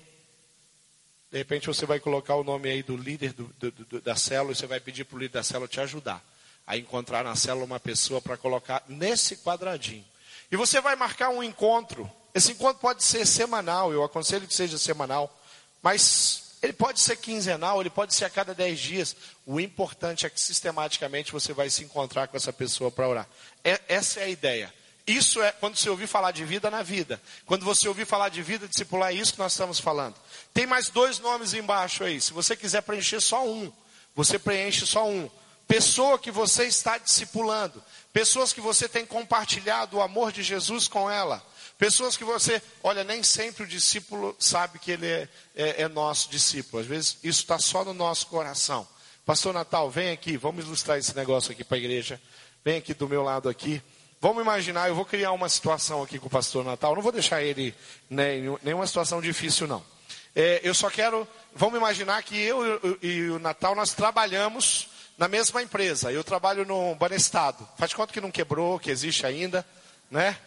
De repente você vai colocar o nome aí do líder do, do, do, da célula e você vai pedir para o líder da célula te ajudar a encontrar na célula uma pessoa para colocar nesse quadradinho. E você vai marcar um encontro. Esse encontro pode ser semanal, eu aconselho que seja semanal, mas ele pode ser quinzenal, ele pode ser a cada dez dias. O importante é que sistematicamente você vai se encontrar com essa pessoa para orar. É, essa é a ideia. Isso é quando você ouvir falar de vida na vida. Quando você ouvir falar de vida, discipular, é isso que nós estamos falando. Tem mais dois nomes embaixo aí. Se você quiser preencher só um, você preenche só um. Pessoa que você está discipulando. Pessoas que você tem compartilhado o amor de Jesus com ela. Pessoas que você, olha, nem sempre o discípulo sabe que ele é, é, é nosso discípulo. Às vezes isso está só no nosso coração. Pastor Natal, vem aqui, vamos ilustrar esse negócio aqui para a igreja. Vem aqui do meu lado aqui. Vamos imaginar, eu vou criar uma situação aqui com o pastor Natal. Não vou deixar ele né, nenhuma situação difícil, não. É, eu só quero, vamos imaginar que eu e o Natal nós trabalhamos na mesma empresa. Eu trabalho no Banestado. Faz conta que não quebrou, que existe ainda, né?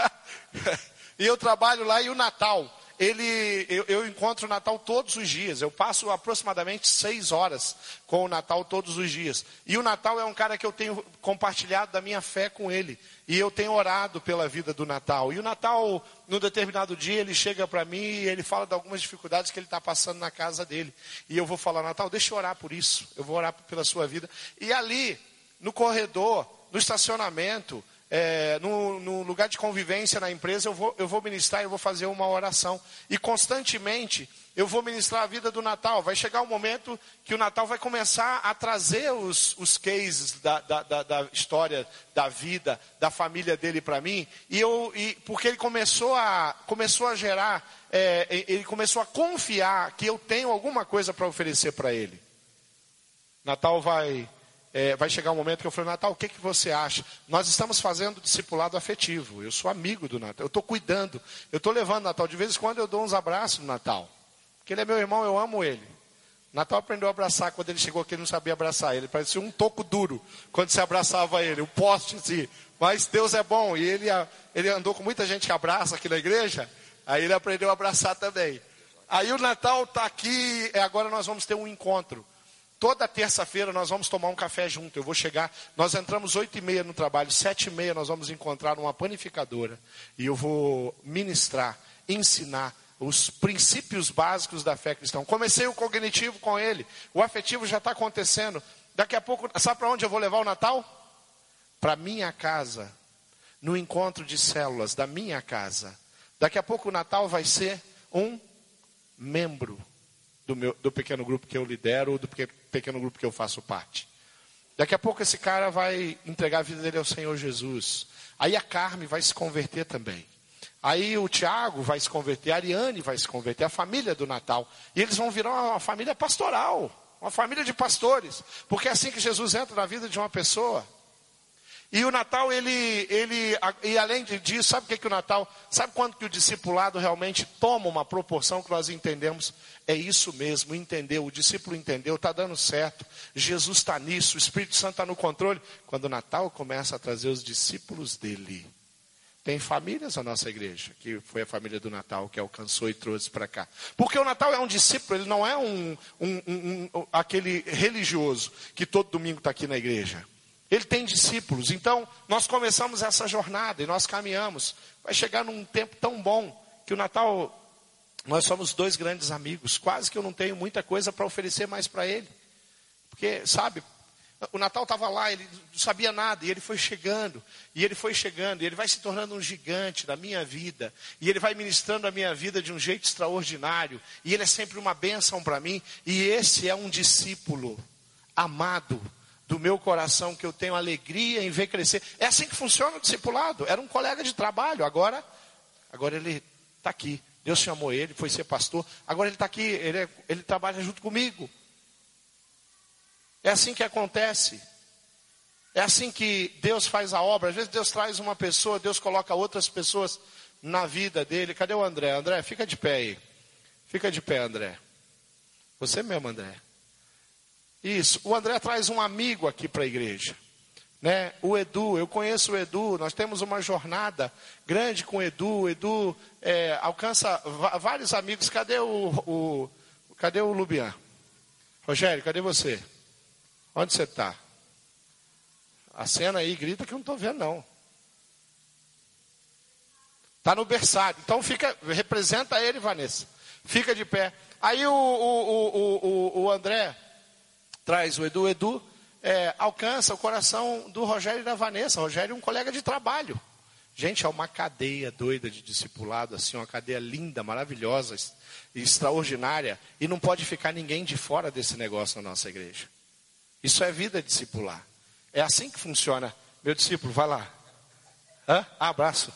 e eu trabalho lá e o Natal, ele, eu, eu, encontro o Natal todos os dias. Eu passo aproximadamente seis horas com o Natal todos os dias. E o Natal é um cara que eu tenho compartilhado da minha fé com ele. E eu tenho orado pela vida do Natal. E o Natal, num determinado dia, ele chega para mim e ele fala de algumas dificuldades que ele está passando na casa dele. E eu vou falar, Natal, deixa eu orar por isso. Eu vou orar pela sua vida. E ali, no corredor, no estacionamento, é, no, no, lugar de convivência na empresa, eu vou, eu vou ministrar, eu vou fazer uma oração. E constantemente eu vou ministrar a vida do Natal. Vai chegar um momento que o Natal vai começar a trazer os, os cases da, da, da, da história, da vida, da família dele para mim. E eu, e, porque ele começou a, começou a gerar, é, ele começou a confiar que eu tenho alguma coisa para oferecer para ele. Natal vai é, vai chegar um momento que eu falei, Natal, o que, que você acha? Nós estamos fazendo discipulado afetivo. Eu sou amigo do Natal. Eu estou cuidando. Eu estou levando Natal. De vez em quando eu dou uns abraços no Natal. Porque ele é meu irmão, eu amo ele. Natal aprendeu a abraçar. Quando ele chegou aqui, ele não sabia abraçar. Ele parecia um toco duro quando se abraçava ele. Um poste assim. Mas Deus é bom. E ele, ele andou com muita gente que abraça aqui na igreja. Aí ele aprendeu a abraçar também. Aí o Natal está aqui. Agora nós vamos ter um encontro. Toda terça-feira nós vamos tomar um café junto. Eu vou chegar, nós entramos oito e meia no trabalho, sete e meia nós vamos encontrar uma panificadora e eu vou ministrar, ensinar os princípios básicos da fé cristã. Comecei o cognitivo com ele, o afetivo já está acontecendo. Daqui a pouco, sabe para onde eu vou levar o Natal? Para minha casa, no encontro de células da minha casa. Daqui a pouco o Natal vai ser um membro do, meu, do pequeno grupo que eu lidero ou do pequeno grupo que eu faço parte. Daqui a pouco esse cara vai entregar a vida dele ao Senhor Jesus. Aí a Carme vai se converter também. Aí o Tiago vai se converter, a Ariane vai se converter, a família do Natal. E eles vão virar uma família pastoral, uma família de pastores. Porque é assim que Jesus entra na vida de uma pessoa. E o Natal, ele, ele, e além disso, sabe o que, é que o Natal, sabe quando que o discipulado realmente toma uma proporção que nós entendemos? É isso mesmo, entendeu, o discípulo entendeu, está dando certo, Jesus está nisso, o Espírito Santo está no controle. Quando o Natal começa a trazer os discípulos dele, tem famílias na nossa igreja, que foi a família do Natal que alcançou e trouxe para cá. Porque o Natal é um discípulo, ele não é um, um, um, um aquele religioso que todo domingo está aqui na igreja. Ele tem discípulos. Então, nós começamos essa jornada e nós caminhamos. Vai chegar num tempo tão bom que o Natal, nós somos dois grandes amigos. Quase que eu não tenho muita coisa para oferecer mais para ele. Porque, sabe, o Natal estava lá, ele não sabia nada, e ele foi chegando, e ele foi chegando, e ele vai se tornando um gigante da minha vida, e ele vai ministrando a minha vida de um jeito extraordinário, e ele é sempre uma bênção para mim, e esse é um discípulo amado do meu coração que eu tenho alegria em ver crescer. É assim que funciona o discipulado. Era um colega de trabalho, agora, agora ele está aqui. Deus chamou ele, foi ser pastor. Agora ele está aqui, ele, é, ele trabalha junto comigo. É assim que acontece. É assim que Deus faz a obra. Às vezes Deus traz uma pessoa, Deus coloca outras pessoas na vida dele. Cadê o André? André, fica de pé aí. Fica de pé, André. Você mesmo, André. Isso. O André traz um amigo aqui para a igreja. Né? O Edu, eu conheço o Edu, nós temos uma jornada grande com o Edu. O Edu é, alcança vários amigos. Cadê o, o, cadê o Lubian? Rogério, cadê você? Onde você está? A cena aí grita que eu não estou vendo, não. Está no berçário. Então fica, representa ele, Vanessa. Fica de pé. Aí o, o, o, o André traz o Edu. Edu é, alcança o coração do Rogério e da Vanessa. O Rogério é um colega de trabalho. Gente, é uma cadeia doida de discipulado, assim, uma cadeia linda, maravilhosa, extraordinária. E não pode ficar ninguém de fora desse negócio na nossa igreja. Isso é vida discipular. É assim que funciona. Meu discípulo, vai lá. Hã? Abraço.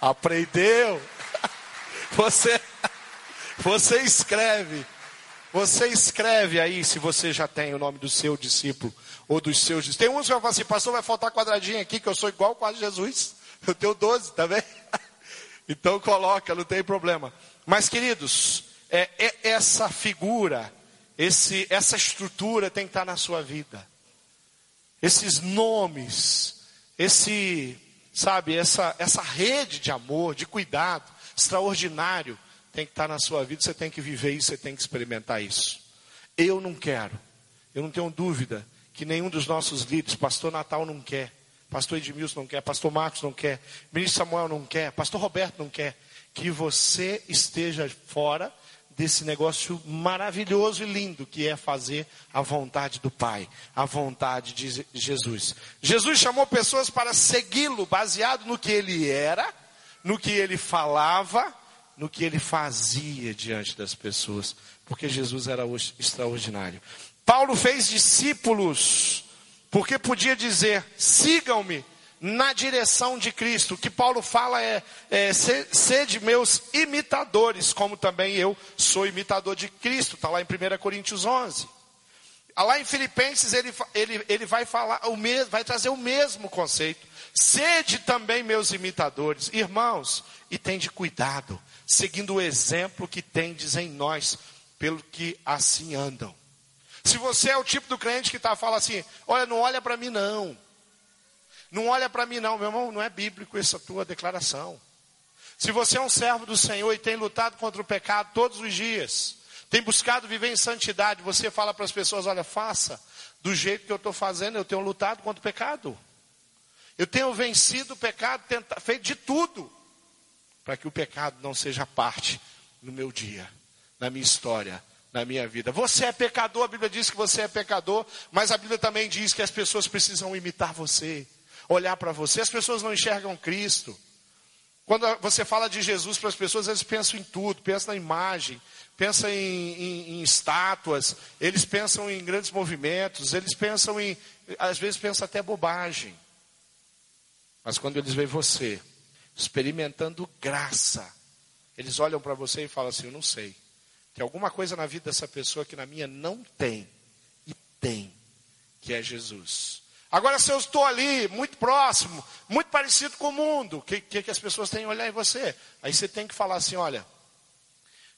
Aprendeu? Você, você escreve. Você escreve aí se você já tem o nome do seu discípulo ou dos seus discípulos. Tem uns que vão falar assim, pastor, vai faltar quadradinho aqui que eu sou igual quase Jesus. Eu tenho 12, tá vendo? Então coloca, não tem problema. Mas queridos, é, é essa figura, esse, essa estrutura tem que estar na sua vida. Esses nomes, esse sabe, essa, essa rede de amor, de cuidado extraordinário tem que estar na sua vida, você tem que viver isso, você tem que experimentar isso. Eu não quero, eu não tenho dúvida que nenhum dos nossos líderes, pastor Natal não quer, pastor Edmilson não quer, pastor Marcos não quer, ministro Samuel não quer, pastor Roberto não quer, que você esteja fora desse negócio maravilhoso e lindo que é fazer a vontade do Pai, a vontade de Jesus. Jesus chamou pessoas para segui-lo baseado no que ele era, no que ele falava, no que ele fazia diante das pessoas, porque Jesus era extraordinário. Paulo fez discípulos, porque podia dizer: sigam-me na direção de Cristo. O que Paulo fala é, é sede meus imitadores, como também eu sou imitador de Cristo. Está lá em 1 Coríntios 11. Ah, lá em Filipenses ele, ele, ele vai falar o mesmo, vai trazer o mesmo conceito. Sede também meus imitadores, irmãos, e tende cuidado, seguindo o exemplo que tendes em nós, pelo que assim andam. Se você é o tipo do crente que está falando assim, olha, não olha para mim não. Não olha para mim, não, meu irmão, não é bíblico essa tua declaração. Se você é um servo do Senhor e tem lutado contra o pecado todos os dias, tem buscado viver em santidade, você fala para as pessoas: olha, faça do jeito que eu estou fazendo, eu tenho lutado contra o pecado. Eu tenho vencido o pecado, tenta, feito de tudo para que o pecado não seja parte no meu dia, na minha história, na minha vida. Você é pecador, a Bíblia diz que você é pecador, mas a Bíblia também diz que as pessoas precisam imitar você olhar para você. As pessoas não enxergam Cristo. Quando você fala de Jesus para as pessoas, eles pensam em tudo, pensam na imagem, pensam em, em, em, estátuas, eles pensam em grandes movimentos, eles pensam em, às vezes pensam até bobagem. Mas quando eles veem você experimentando graça, eles olham para você e falam assim: Eu não sei. Tem alguma coisa na vida dessa pessoa que na minha não tem. E tem, que é Jesus. Agora, se eu estou ali, muito próximo, muito parecido com o mundo, o que, que, que as pessoas têm a olhar em você? Aí você tem que falar assim: olha,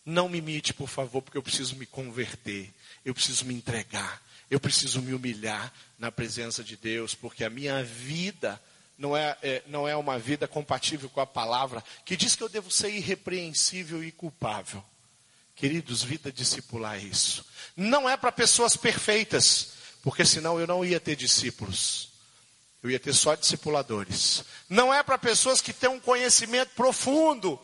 não me imite, por favor, porque eu preciso me converter, eu preciso me entregar, eu preciso me humilhar na presença de Deus, porque a minha vida não é, é, não é uma vida compatível com a palavra, que diz que eu devo ser irrepreensível e culpável. Queridos, vida discipular é isso. Não é para pessoas perfeitas porque senão eu não ia ter discípulos. Eu ia ter só discipuladores. Não é para pessoas que têm um conhecimento profundo,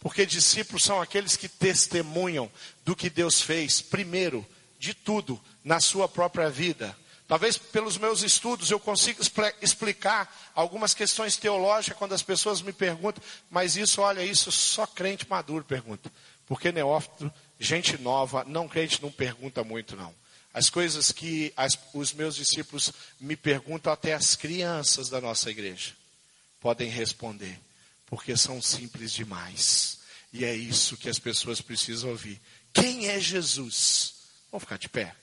porque discípulos são aqueles que testemunham do que Deus fez, primeiro, de tudo, na sua própria vida. Talvez pelos meus estudos eu consiga explicar algumas questões teológicas quando as pessoas me perguntam, mas isso, olha, isso só crente maduro pergunta. Porque neófito, gente nova, não crente não pergunta muito não. As coisas que as, os meus discípulos me perguntam, até as crianças da nossa igreja podem responder, porque são simples demais. E é isso que as pessoas precisam ouvir. Quem é Jesus? Vamos ficar de pé?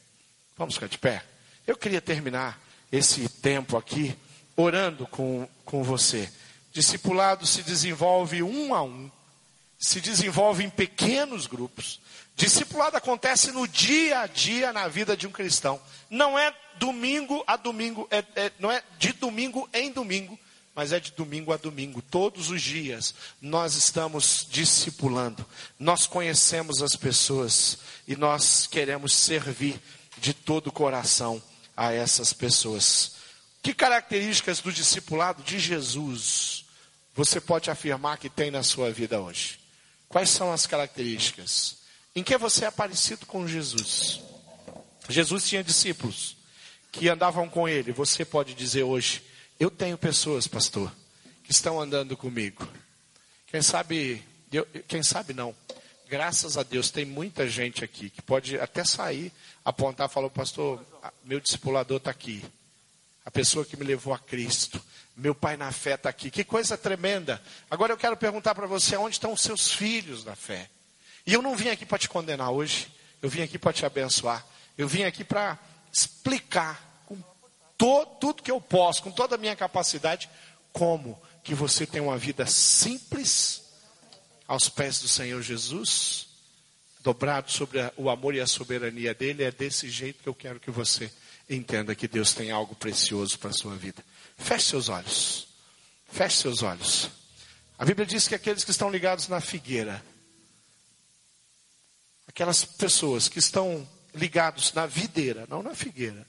Vamos ficar de pé? Eu queria terminar esse tempo aqui orando com, com você. Discipulado se desenvolve um a um, se desenvolve em pequenos grupos. Discipulado acontece no dia a dia na vida de um cristão. Não é domingo a domingo, é, é, não é de domingo em domingo, mas é de domingo a domingo. Todos os dias nós estamos discipulando. Nós conhecemos as pessoas e nós queremos servir de todo o coração a essas pessoas. Que características do discipulado de Jesus você pode afirmar que tem na sua vida hoje? Quais são as características? Em que você é parecido com Jesus? Jesus tinha discípulos que andavam com ele. Você pode dizer hoje: Eu tenho pessoas, pastor, que estão andando comigo. Quem sabe, eu, quem sabe não. Graças a Deus tem muita gente aqui que pode até sair, apontar e falar: Pastor, meu discipulador está aqui. A pessoa que me levou a Cristo. Meu pai na fé está aqui. Que coisa tremenda. Agora eu quero perguntar para você: onde estão os seus filhos na fé? E eu não vim aqui para te condenar hoje. Eu vim aqui para te abençoar. Eu vim aqui para explicar com to, tudo que eu posso, com toda a minha capacidade, como que você tem uma vida simples aos pés do Senhor Jesus, dobrado sobre o amor e a soberania dele. É desse jeito que eu quero que você entenda que Deus tem algo precioso para a sua vida. Feche seus olhos. Feche seus olhos. A Bíblia diz que aqueles que estão ligados na figueira, aquelas pessoas que estão ligados na videira, não na figueira.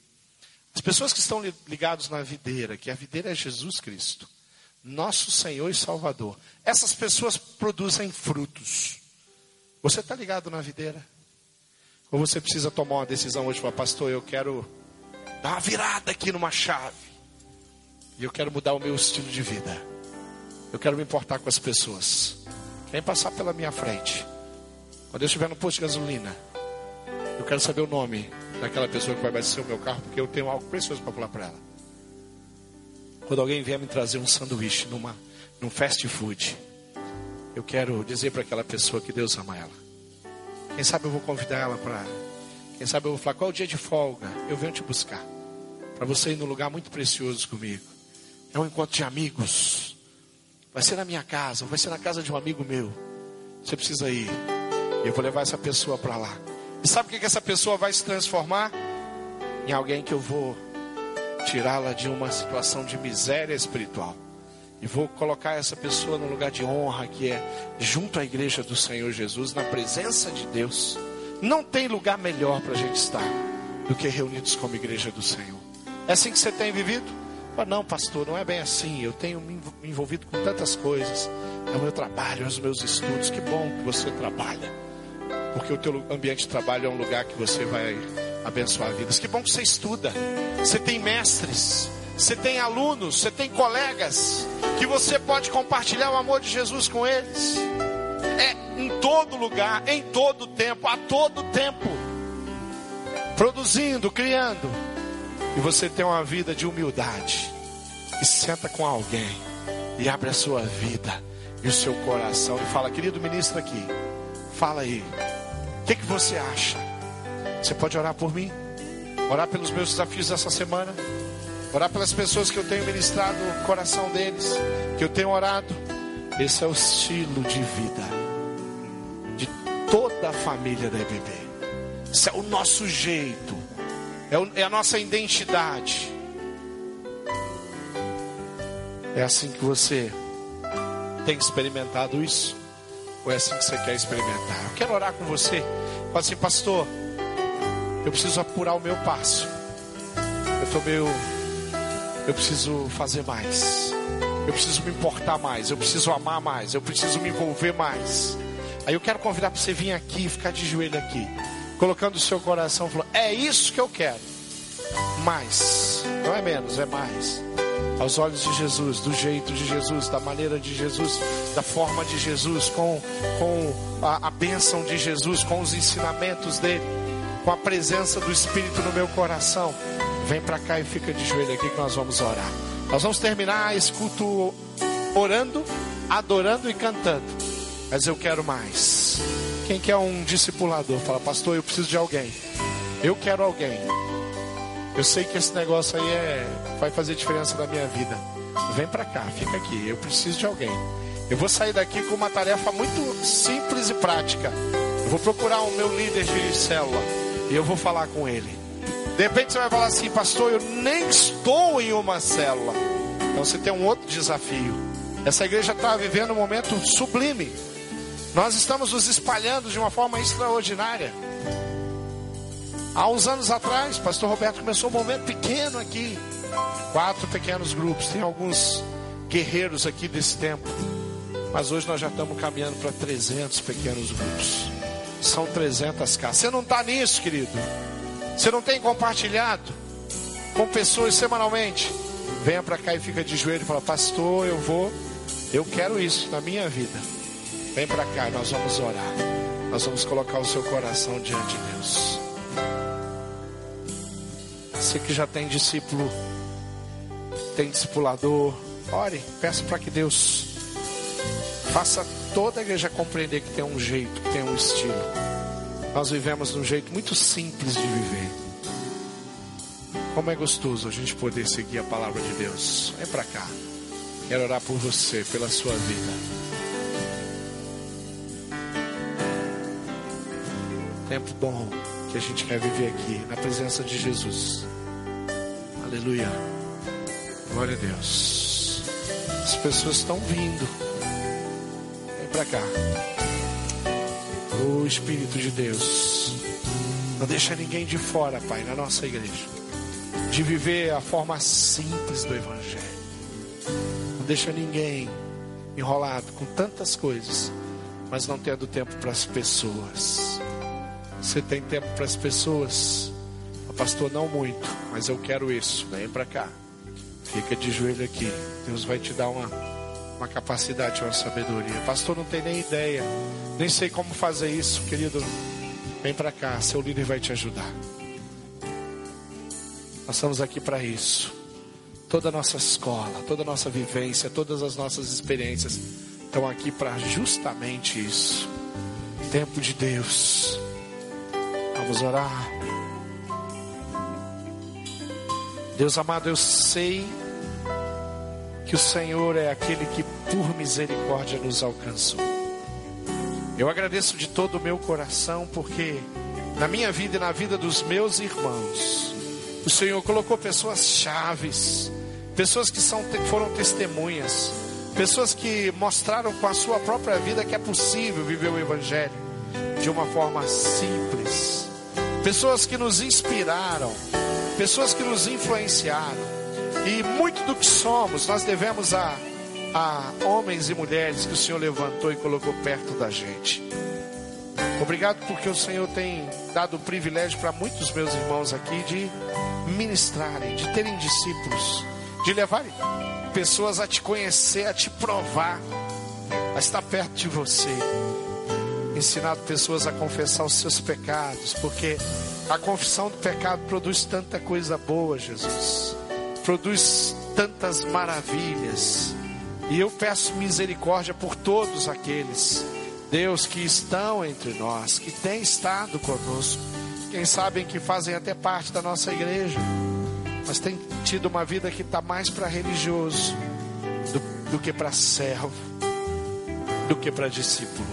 As pessoas que estão ligados na videira, que a videira é Jesus Cristo, nosso Senhor e Salvador. Essas pessoas produzem frutos. Você está ligado na videira? Ou você precisa tomar uma decisão hoje para pastor, eu quero dar uma virada aqui numa chave. E eu quero mudar o meu estilo de vida. Eu quero me importar com as pessoas. Vem passar pela minha frente. Quando eu estiver no posto de gasolina, eu quero saber o nome daquela pessoa que vai abastecer o meu carro, porque eu tenho algo precioso para falar para ela. Quando alguém vier me trazer um sanduíche numa, num fast food, eu quero dizer para aquela pessoa que Deus ama ela. Quem sabe eu vou convidar ela para. Quem sabe eu vou falar qual é o dia de folga? Eu venho te buscar. Para você ir num lugar muito precioso comigo. É um encontro de amigos. Vai ser na minha casa, vai ser na casa de um amigo meu. Você precisa ir. Eu vou levar essa pessoa para lá. E sabe o que, que essa pessoa vai se transformar? Em alguém que eu vou tirá-la de uma situação de miséria espiritual. E vou colocar essa pessoa no lugar de honra, que é junto à igreja do Senhor Jesus, na presença de Deus. Não tem lugar melhor para a gente estar do que reunidos como igreja do Senhor. É assim que você tem vivido? não, pastor, não é bem assim. Eu tenho me envolvido com tantas coisas. É o meu trabalho, é os meus estudos. Que bom que você trabalha. Porque o teu ambiente de trabalho é um lugar que você vai abençoar vidas. Que bom que você estuda. Você tem mestres, você tem alunos, você tem colegas que você pode compartilhar o amor de Jesus com eles. É em todo lugar, em todo tempo, a todo tempo. Produzindo, criando. E você tem uma vida de humildade. E senta com alguém e abre a sua vida e o seu coração e fala, querido ministro aqui, fala aí. O que, que você acha? Você pode orar por mim? Orar pelos meus desafios dessa semana? Orar pelas pessoas que eu tenho ministrado o coração deles, que eu tenho orado. Esse é o estilo de vida de toda a família da EBB. Esse é o nosso jeito, é a nossa identidade. É assim que você tem experimentado isso? Ou é assim que você quer experimentar? Eu quero orar com você. Fala assim, pastor, eu preciso apurar o meu passo. Eu estou meio. Eu preciso fazer mais. Eu preciso me importar mais. Eu preciso amar mais. Eu preciso me envolver mais. Aí eu quero convidar para você vir aqui, ficar de joelho aqui, colocando o seu coração, falando: É isso que eu quero. Mais. Não é menos, é mais aos olhos de Jesus, do jeito de Jesus, da maneira de Jesus, da forma de Jesus, com, com a, a bênção de Jesus, com os ensinamentos dele, com a presença do Espírito no meu coração. Vem para cá e fica de joelho aqui que nós vamos orar. Nós vamos terminar esse culto orando, adorando e cantando. Mas eu quero mais. Quem quer um discipulador? Fala, pastor, eu preciso de alguém. Eu quero alguém eu sei que esse negócio aí é, vai fazer diferença na minha vida. Vem para cá, fica aqui, eu preciso de alguém. Eu vou sair daqui com uma tarefa muito simples e prática. Eu vou procurar o meu líder de célula e eu vou falar com ele. De repente você vai falar assim, pastor, eu nem estou em uma célula. Então você tem um outro desafio. Essa igreja está vivendo um momento sublime. Nós estamos nos espalhando de uma forma extraordinária. Há uns anos atrás, pastor Roberto começou um momento pequeno aqui. Quatro pequenos grupos. Tem alguns guerreiros aqui desse tempo. Mas hoje nós já estamos caminhando para 300 pequenos grupos. São 300 casas. Você não está nisso, querido? Você não tem compartilhado com pessoas semanalmente? Venha para cá e fica de joelho e fala: Pastor, eu vou, eu quero isso na minha vida. Vem para cá, nós vamos orar. Nós vamos colocar o seu coração diante de Deus. Você que já tem discípulo, tem discipulador, ore, peça para que Deus faça toda a igreja compreender que tem um jeito, que tem um estilo. Nós vivemos de um jeito muito simples de viver. Como é gostoso a gente poder seguir a palavra de Deus. Vem para cá. Quero orar por você, pela sua vida. Tempo bom que a gente quer viver aqui, na presença de Jesus. Aleluia. Glória a Deus. As pessoas estão vindo. Para cá. O Espírito de Deus. Não deixa ninguém de fora, Pai, na nossa igreja. De viver a forma simples do Evangelho. Não deixa ninguém enrolado com tantas coisas, mas não tendo tempo para as pessoas. Você tem tempo para as pessoas? Pastor, não muito, mas eu quero isso. Vem para cá. Fica de joelho aqui. Deus vai te dar uma, uma capacidade, uma sabedoria. Pastor, não tem nem ideia. Nem sei como fazer isso, querido. Vem para cá, seu líder vai te ajudar. Nós estamos aqui para isso. Toda a nossa escola, toda a nossa vivência, todas as nossas experiências estão aqui para justamente isso. Tempo de Deus. Vamos orar. Deus amado, eu sei que o Senhor é aquele que por misericórdia nos alcançou. Eu agradeço de todo o meu coração porque na minha vida e na vida dos meus irmãos, o Senhor colocou pessoas chaves, pessoas que são, foram testemunhas, pessoas que mostraram com a sua própria vida que é possível viver o Evangelho de uma forma simples, pessoas que nos inspiraram pessoas que nos influenciaram. E muito do que somos nós devemos a, a homens e mulheres que o Senhor levantou e colocou perto da gente. Obrigado porque o Senhor tem dado o privilégio para muitos meus irmãos aqui de ministrarem, de terem discípulos, de levarem pessoas a te conhecer, a te provar, a estar perto de você. Ensinado pessoas a confessar os seus pecados, porque a confissão do pecado produz tanta coisa boa, Jesus. Produz tantas maravilhas. E eu peço misericórdia por todos aqueles, Deus, que estão entre nós, que têm estado conosco. Quem sabem que fazem até parte da nossa igreja, mas têm tido uma vida que está mais para religioso do, do que para servo, do que para discípulo.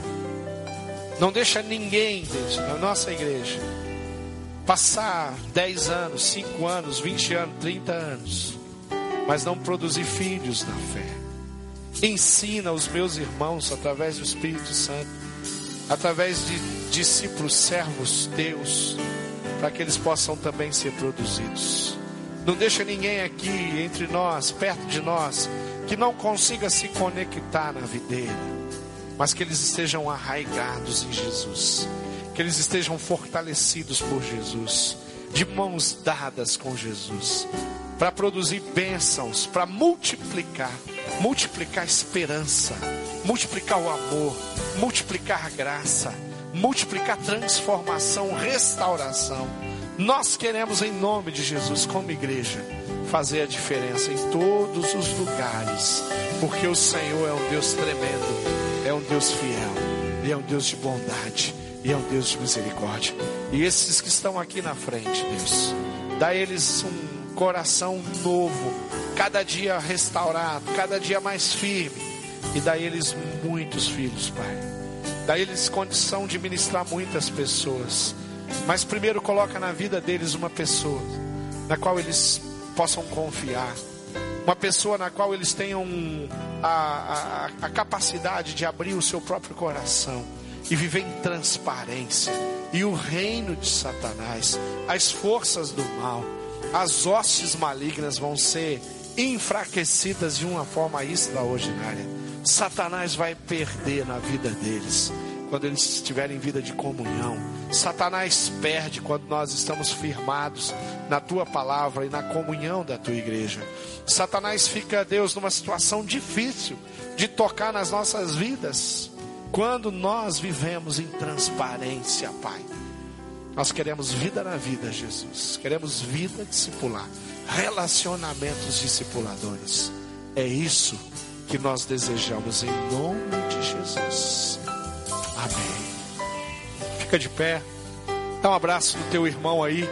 Não deixa ninguém na nossa igreja passar 10 anos, 5 anos, 20 anos, 30 anos, mas não produzir filhos na fé. Ensina os meus irmãos através do Espírito Santo, através de discípulos, servos teus, para que eles possam também ser produzidos. Não deixa ninguém aqui entre nós, perto de nós, que não consiga se conectar na videira, mas que eles estejam arraigados em Jesus que eles estejam fortalecidos por Jesus, de mãos dadas com Jesus, para produzir bênçãos, para multiplicar, multiplicar esperança, multiplicar o amor, multiplicar a graça, multiplicar transformação, restauração. Nós queremos, em nome de Jesus, como igreja, fazer a diferença em todos os lugares, porque o Senhor é um Deus tremendo, é um Deus fiel e é um Deus de bondade e é um Deus de misericórdia. E esses que estão aqui na frente, Deus, dá eles um coração novo, cada dia restaurado, cada dia mais firme, e dá eles muitos filhos, Pai. Dá eles condição de ministrar muitas pessoas. Mas primeiro coloca na vida deles uma pessoa na qual eles possam confiar. Uma pessoa na qual eles tenham a, a, a capacidade de abrir o seu próprio coração e viver em transparência. E o reino de Satanás, as forças do mal, as hostes malignas vão ser enfraquecidas de uma forma extraordinária. Satanás vai perder na vida deles quando eles estiverem em vida de comunhão. Satanás perde quando nós estamos firmados na tua palavra e na comunhão da tua igreja. Satanás fica, Deus, numa situação difícil de tocar nas nossas vidas quando nós vivemos em transparência, Pai. Nós queremos vida na vida, Jesus. Queremos vida discipular, relacionamentos discipuladores. É isso que nós desejamos em nome de Jesus. Amém. Fica de pé. Dá um abraço no teu irmão aí.